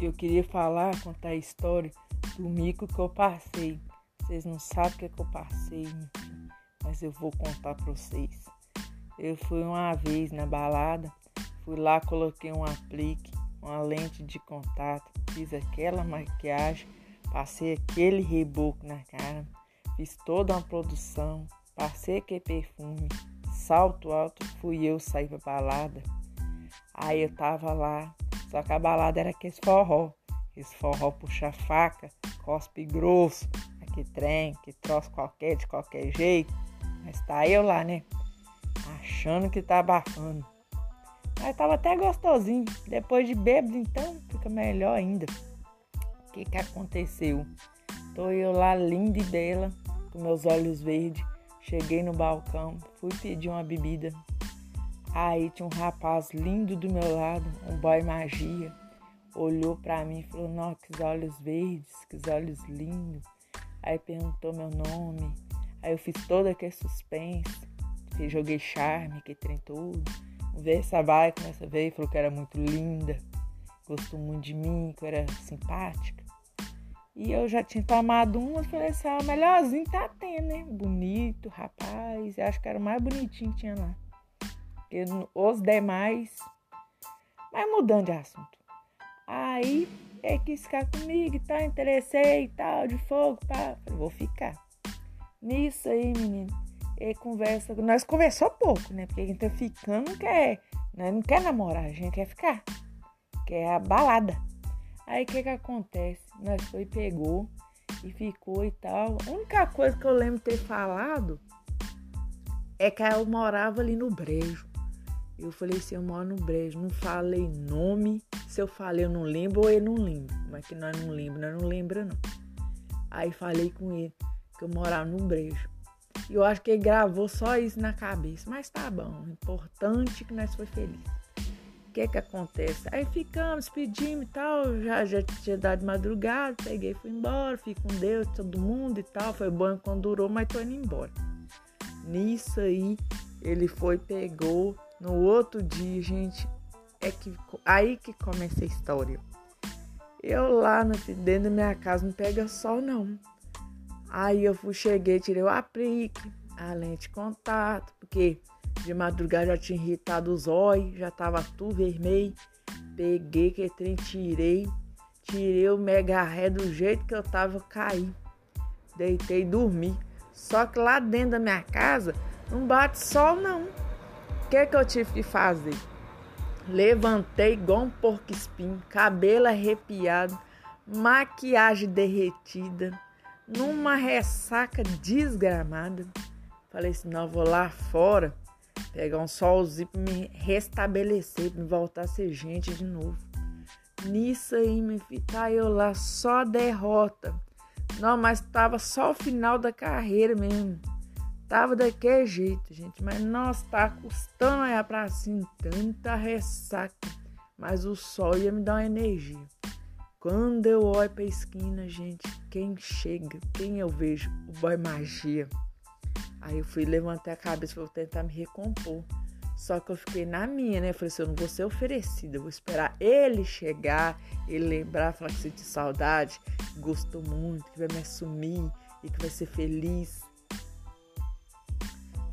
eu queria falar, contar a história do mico que eu passei. Vocês não sabem o que, é que eu passei, mas eu vou contar pra vocês. Eu fui uma vez na balada, fui lá, coloquei um aplique, uma lente de contato, fiz aquela maquiagem, passei aquele reboco na cara, fiz toda uma produção, passei aquele perfume, salto alto, fui eu sair pra balada. Aí eu tava lá, só que a balada era aquele forró. Esse forró puxa faca, cospe grosso, aquele trem, que troço qualquer, de qualquer jeito. Mas tá eu lá, né? Achando que tá abafando. Mas tava até gostosinho. Depois de bêbado, então, fica melhor ainda. O que que aconteceu? Tô eu lá, linda e bela, com meus olhos verdes. Cheguei no balcão, fui pedir uma bebida. Aí tinha um rapaz lindo do meu lado, um boy magia. Olhou para mim e falou: Nossa, que olhos verdes, que olhos lindos. Aí perguntou meu nome. Aí eu fiz todo aquele suspense. Joguei charme, que trem tudo. Veio essa vai, começa a ver e falou que era muito linda. Gostou muito de mim, que era simpática. E eu já tinha tomado uma, falei assim, ah, melhorzinho tá tendo, né? Bonito, rapaz. Eu acho que era o mais bonitinho que tinha lá. Porque os demais. Mas mudando de assunto. Aí ele quis ficar comigo e tal, interessei e tal, de fogo, pá. Falei, vou ficar. Nisso aí, menino, ele conversa. Nós conversou pouco, né? Porque gente tá ficando não quer. Nós não quer namorar, a gente quer ficar. Quer a balada. Aí o que que acontece? Nós foi, pegou e ficou e tal. A única coisa que eu lembro ter falado é que eu morava ali no brejo. Eu falei assim, eu moro no brejo. Não falei nome. Se eu falei, eu não lembro ou ele não lembra. Mas que nós não lembra, nós não lembra não. Aí falei com ele que eu morava no brejo. E eu acho que ele gravou só isso na cabeça. Mas tá bom, importante é que nós foi felizes. O que que acontece? Aí ficamos, pedimos e tal, já, já tinha dado de madrugada, peguei fui embora, fui com Deus, todo mundo e tal. Foi bom quando durou, mas tô indo embora. Nisso aí, ele foi, pegou. No outro dia, gente, é que aí que começa a história. Eu lá no, dentro da minha casa não pega sol, não. Aí eu fui, cheguei, tirei o aplique, a lente de contato, porque de madrugada já tinha irritado os olhos, já tava tudo vermelho. Peguei que trem, tirei, tirei o mega ré do jeito que eu tava caí. Deitei e dormi. Só que lá dentro da minha casa não bate sol não. Que que eu tive que fazer? Levantei igual um porco espinho, cabelo arrepiado, maquiagem derretida numa ressaca desgramada. Falei assim, não, vou lá fora pegar um solzinho pra me restabelecer, pra me voltar a ser gente de novo. Nisso aí, me tá eu lá só derrota. Não, mas tava só o final da carreira mesmo. Tava daquele jeito, gente. Mas nossa, tá custando olhar pra cima, tanta ressaca. Mas o sol ia me dar uma energia. Quando eu olho pra esquina, gente, quem chega, quem eu vejo? O boy magia. Aí eu fui levantar a cabeça para tentar me recompor. Só que eu fiquei na minha, né? Falei assim, eu não vou ser oferecida, eu vou esperar ele chegar, ele lembrar, falar que sente saudade, gostou muito, que vai me assumir e que vai ser feliz.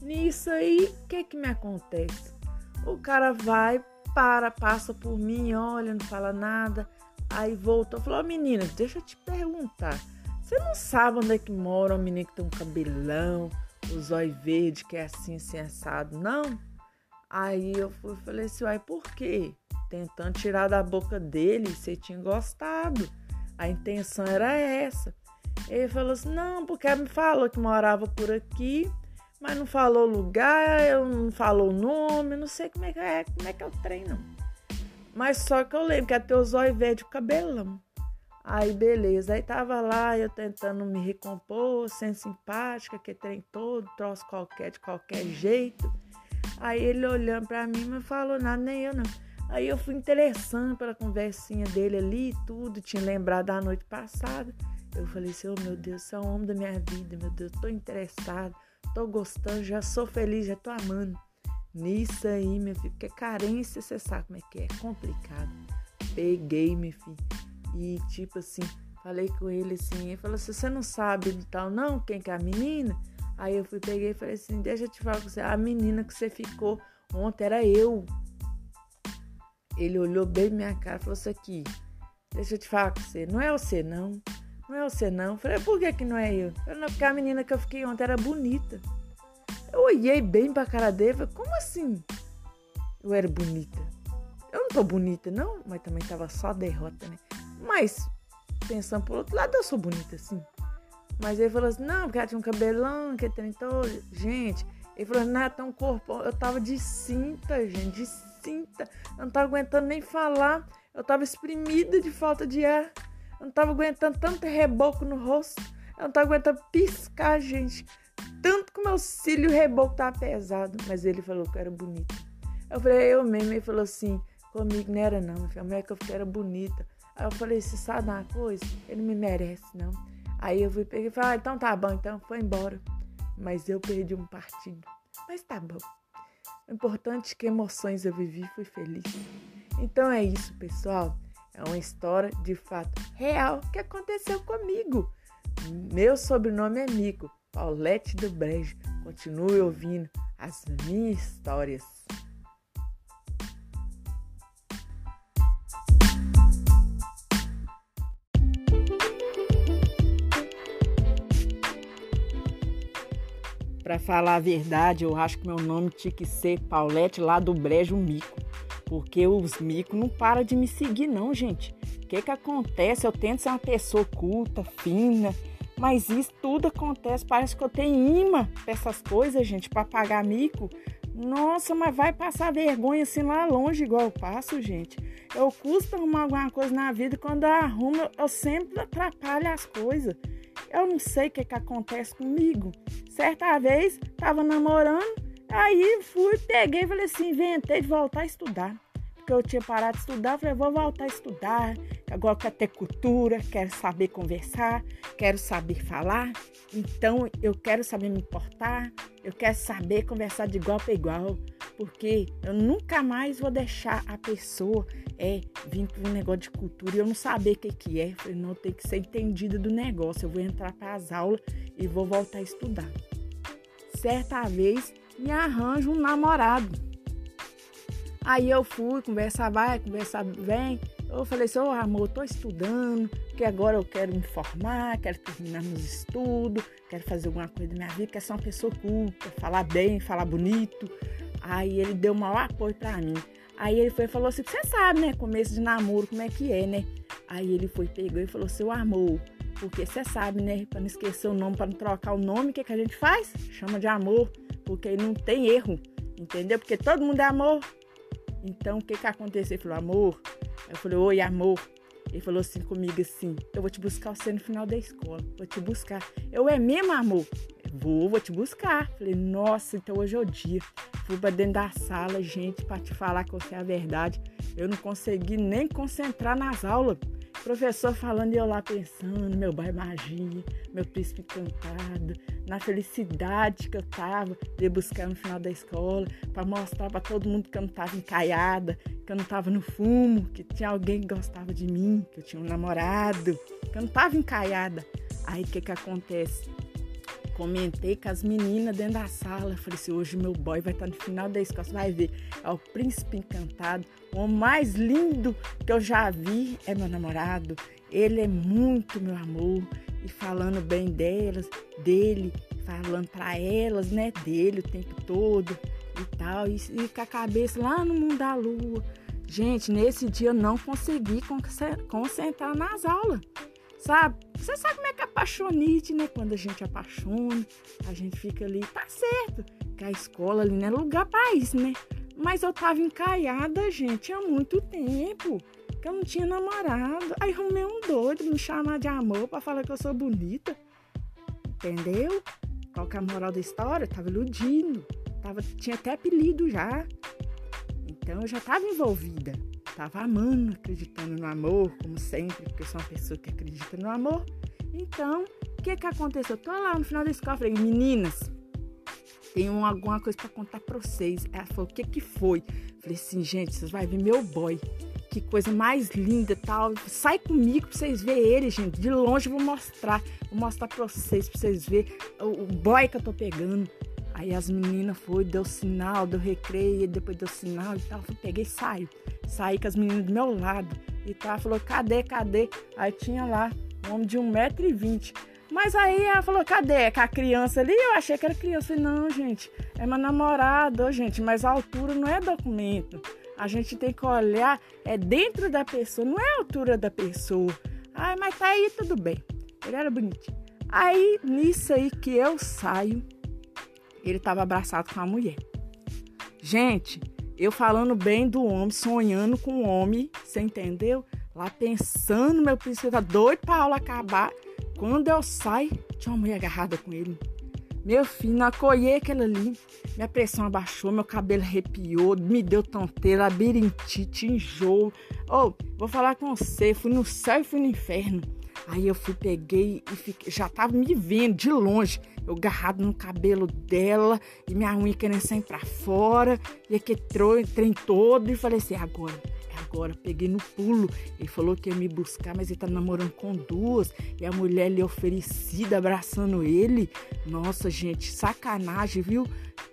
Nisso aí, o que que me acontece? O cara vai, para, passa por mim, olha, não fala nada. Aí voltou, falou: oh, menina, deixa eu te perguntar. Você não sabe onde é que mora um menino que tem um cabelão, os olhos verdes, que é assim, assim, assado, não? Aí eu fui, falei assim, uai, por quê? Tentando tirar da boca dele, você tinha gostado. A intenção era essa. Ele falou assim, não, porque ela me falou que morava por aqui, mas não falou lugar, não falou nome, não sei como é que é, como é que é o trem, não. Mas só que eu lembro que até os olhos verdes o cabelão. Aí beleza, aí tava lá eu tentando me recompor, sendo simpática, que trem todo, troço qualquer, de qualquer jeito. Aí ele olhando pra mim, não falou nada, nem eu não. Aí eu fui interessando pela conversinha dele ali tudo, tinha lembrado da noite passada. Eu falei assim, oh meu Deus, você é o homem da minha vida, meu Deus, tô interessado, tô gostando, já sou feliz, já tô amando. Nisso aí, meu filho, porque carência, você sabe como é que é, é complicado. Peguei, meu filho, E tipo assim, falei com ele assim, ele falou assim, você não sabe de tal não, quem que é a menina? Aí eu fui, peguei e falei assim, deixa eu te falar com você, a menina que você ficou ontem era eu. Ele olhou bem minha cara e falou assim aqui, deixa eu te falar com você, não é você não, não é você não. Eu falei, por que que não é eu? eu não, porque a menina que eu fiquei ontem era bonita. Eu olhei bem pra cara dele, falei, como assim? Eu era bonita. Eu não tô bonita, não, mas também tava só derrota, né? Mas, pensando por outro lado, eu sou bonita, assim. Mas ele falou assim, não, porque ela tinha um cabelão, que tem todo. Gente, ele falou, não é tão corpo. Eu tava de cinta, gente, de cinta. Eu não tava aguentando nem falar. Eu tava exprimida de falta de ar. Eu não tava aguentando tanto reboco no rosto. Eu não tava aguentando piscar, gente. Tanto que meu cílio reboco tava pesado. Mas ele falou que eu era bonita. Eu falei, eu mesmo. Ele falou assim, comigo não era não, filha. A mulher que eu fiquei era bonita. Aí eu falei, você sabe uma coisa? Ele me merece, não. Aí eu fui pegar e falei, ah, então tá bom, então foi embora. Mas eu perdi um partido. Mas tá bom. O importante é que emoções eu vivi, fui feliz. Então é isso, pessoal. É uma história de fato real que aconteceu comigo. Meu sobrenome é Mico, Paulette do Brejo. Continue ouvindo as minhas histórias. Para falar a verdade, eu acho que meu nome tinha que ser Paulette lá do Brejo Mico. Porque os micos não param de me seguir, não, gente. O que que acontece? Eu tento ser uma pessoa culta, fina, mas isso tudo acontece. Parece que eu tenho imã pra essas coisas, gente, para pagar mico. Nossa, mas vai passar vergonha assim lá longe, igual eu passo, gente. Eu custo arrumar alguma coisa na vida e quando eu arrumo, eu sempre atrapalho as coisas. Eu não sei o que, que acontece comigo. Certa vez, tava namorando, aí fui, peguei e falei assim, inventei de voltar a estudar. Porque eu tinha parado de estudar, falei, vou voltar a estudar. Agora quero ter cultura, quero saber conversar, quero saber falar. Então eu quero saber me importar, eu quero saber conversar de igual para igual porque eu nunca mais vou deixar a pessoa é, vir com um negócio de cultura e eu não saber o que, que é. Falei, não, tem que ser entendida do negócio. Eu vou entrar para as aulas e vou voltar a estudar. Certa vez me arranjo um namorado. Aí eu fui, conversa vai, conversa vem. Eu falei assim, ô oh, amor, tô estudando, que agora eu quero me formar, quero terminar meus estudos, quero fazer alguma coisa da minha vida, quero ser uma pessoa culta, falar bem, falar bonito. Aí ele deu maior apoio pra mim. Aí ele foi e falou assim: você sabe, né? Começo de namoro, como é que é, né? Aí ele foi, pegou e falou: seu amor, porque você sabe, né? Pra não esquecer o nome, pra não trocar o nome, o que, que a gente faz? Chama de amor, porque não tem erro, entendeu? Porque todo mundo é amor. Então o que que aconteceu? Ele falou: amor. Eu falei: oi, amor. Ele falou assim comigo assim: eu vou te buscar você no final da escola, vou te buscar. Eu é mesmo, amor? Vou, vou te buscar. Falei, nossa, então hoje é o dia. Fui pra dentro da sala, gente, para te falar que você é a verdade. Eu não consegui nem concentrar nas aulas. Professor falando e eu lá pensando, meu bai magia, meu príncipe encantado, na felicidade que eu tava de buscar no final da escola, para mostrar para todo mundo que eu não tava encaiada, que eu não tava no fumo, que tinha alguém que gostava de mim, que eu tinha um namorado, que eu não tava encaiada. Aí o que que acontece? Comentei com as meninas dentro da sala. Falei assim: hoje meu boy vai estar no final da escola. Você vai ver, é o príncipe encantado. O mais lindo que eu já vi é meu namorado. Ele é muito meu amor. E falando bem delas, dele, falando para elas, né? Dele o tempo todo e tal. E, e com a cabeça lá no mundo da lua. Gente, nesse dia eu não consegui concentrar nas aulas sabe? Você sabe como é que é apaixonite, né? Quando a gente apaixona, a gente fica ali, tá certo, que a escola ali não é lugar pra isso, né? Mas eu tava encaiada, gente, há muito tempo, que eu não tinha namorado. Aí arrumei um doido me chamar de amor pra falar que eu sou bonita. Entendeu? Qual que é a moral da história? Eu tava iludindo. Tava, tinha até apelido já. Então eu já tava envolvida estava amando, acreditando no amor, como sempre, porque eu sou uma pessoa que acredita no amor. Então, o que que aconteceu? Eu tô lá no final da escola, falei, meninas, tenho alguma coisa para contar para vocês. Ela falou, o que que foi? Falei assim, gente, vocês vão ver meu boy, que coisa mais linda tal. Sai comigo pra vocês verem ele, gente. De longe eu vou mostrar. Vou mostrar pra vocês, pra vocês verem o boy que eu tô pegando. Aí as meninas foi, deu sinal, deu recreio, depois deu sinal e tal. Eu peguei e saí. Saí com as meninas do meu lado. E tá, falou, cadê, cadê? Aí tinha lá um homem de 1,20m. Mas aí ela falou, cadê? Com a criança ali? Eu achei que era criança. falei, não, gente, é meu namorado, gente, mas a altura não é documento. A gente tem que olhar, é dentro da pessoa, não é a altura da pessoa. Ai, mas tá aí, tudo bem. Ele era bonitinho. Aí, nisso aí que eu saio, ele tava abraçado com a mulher. Gente, eu falando bem do homem, sonhando com o homem, você entendeu? Lá pensando, meu príncipe tá doido pra aula acabar. Quando eu saio, tinha uma mulher agarrada com ele. Meu filho, acolhei aquele ali. Minha pressão abaixou, meu cabelo arrepiou, me deu tonteira, labirintite, enjoo. Oh, vou falar com você, fui no céu e fui no inferno. Aí eu fui, peguei e fiquei, já tava me vendo de longe, eu agarrado no cabelo dela e minha unha querendo sair pra fora, e aquele trem todo, e falei assim, agora, agora. Peguei no pulo. Ele falou que ia me buscar, mas ele tá namorando com duas. E a mulher ali oferecida, abraçando ele. Nossa, gente, sacanagem, viu?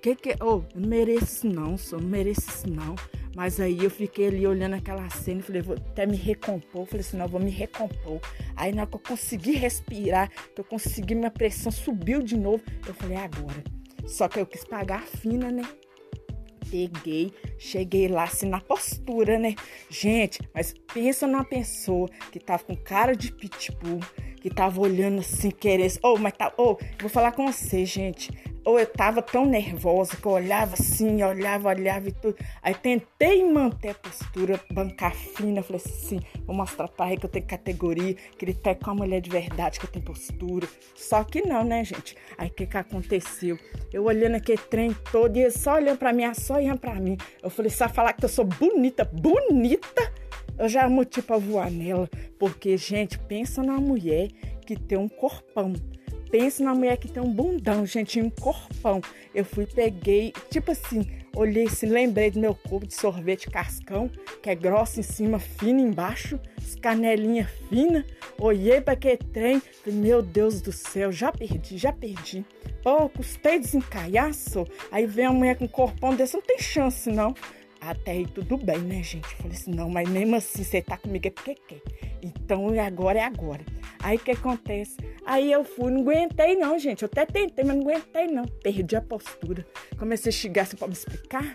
Que que. Oh, eu não mereço isso não, só não mereço isso não. Mas aí eu fiquei ali olhando aquela cena e falei, vou até me recompor. Falei assim, não, vou me recompor. Aí na hora que eu consegui respirar, que eu consegui, minha pressão subiu de novo. Eu falei, agora. Só que eu quis pagar a fina, né? Peguei, cheguei lá assim na postura, né? Gente, mas pensa numa pessoa que tava com cara de pitbull, que tava olhando assim, querendo. Oh, mas tá. Oh, vou falar com você, gente ou eu tava tão nervosa que eu olhava assim, olhava, olhava e tudo. Aí tentei manter a postura, bancar fina. Falei assim: vou mostrar pra ele que eu tenho categoria, que ele tá com a mulher de verdade, que eu tenho postura. Só que não, né, gente? Aí o que que aconteceu? Eu olhando aquele trem todo e ele só olhando pra mim, só olhando pra mim. Eu falei: só falar que eu sou bonita, bonita. Eu já amo tipo a voar nela. Porque, gente, pensa numa mulher que tem um corpão penso na mulher que tem um bundão, gente, um corpão. Eu fui, peguei, tipo assim, olhei assim, lembrei do meu corpo de sorvete cascão, que é grosso em cima, fino embaixo, canelinha fina. Olhei para aquele trem, falei, meu Deus do céu, já perdi, já perdi. Pô, custei desencaiar. Aí vem a mulher com um corpão desse, não tem chance, não. Até aí tudo bem, né, gente? Falei assim, não, mas mesmo assim, você tá comigo é porque quer. Então agora é agora. Aí o que acontece? Aí eu fui, não aguentei não, gente. Eu até tentei, mas não aguentei não. Perdi a postura. Comecei a xingar, você pode me explicar?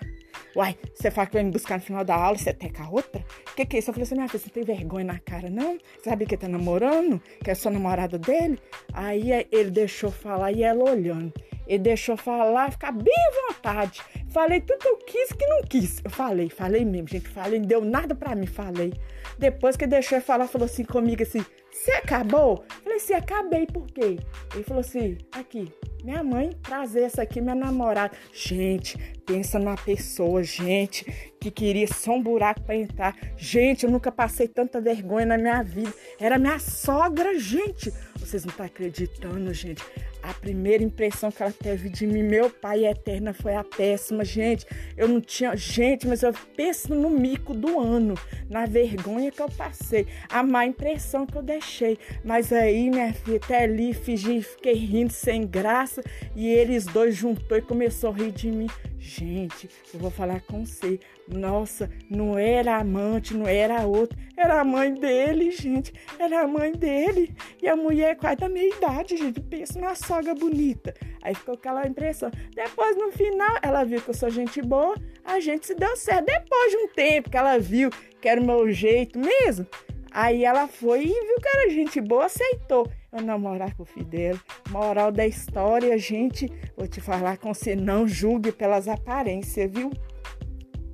Uai, você fala que vai me buscar no final da aula você com a outra? Que, que é isso? Eu falei assim, minha filha, você tem vergonha na cara, não? Sabe que tá namorando? Que é sua namorada dele? Aí ele deixou falar e ela olhando. Ele deixou falar, ficar bem à vontade. Falei tudo que eu quis que não quis. Eu falei, falei mesmo, gente. Falei, não deu nada pra mim, falei. Depois que deixou ele falar, falou assim comigo assim: Você acabou? Falei assim: Acabei, por quê? Ele falou assim: Aqui, minha mãe trazer essa aqui, minha namorada. Gente, pensa numa pessoa, gente, que queria só um buraco para entrar. Gente, eu nunca passei tanta vergonha na minha vida. Era minha sogra, gente. Vocês não estão acreditando, gente. A primeira impressão que ela teve de mim, meu pai eterna, foi a péssima, gente. Eu não tinha. Gente, mas eu penso no mico do ano, na vergonha que eu passei, a má impressão que eu deixei. Mas aí, minha filha, até ali, fingi, fiquei rindo sem graça. E eles dois juntou e começou a rir de mim. Gente, eu vou falar com você. Nossa, não era amante, não era outra. Era a mãe dele, gente. Era a mãe dele. E a mulher quase da minha idade, gente. Pensa na sogra bonita. Aí ficou aquela impressão. Depois, no final, ela viu que eu sou gente boa. A gente se deu certo. Depois de um tempo que ela viu que era o meu jeito mesmo. Aí ela foi e viu que era gente boa, aceitou eu namorar com o Fidel. Moral da história, gente, vou te falar com você, não julgue pelas aparências, viu?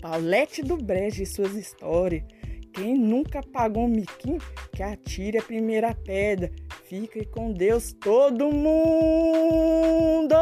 Paulette do Brejo e suas histórias. Quem nunca pagou um miquinho, que atire a primeira pedra. Fique com Deus todo mundo!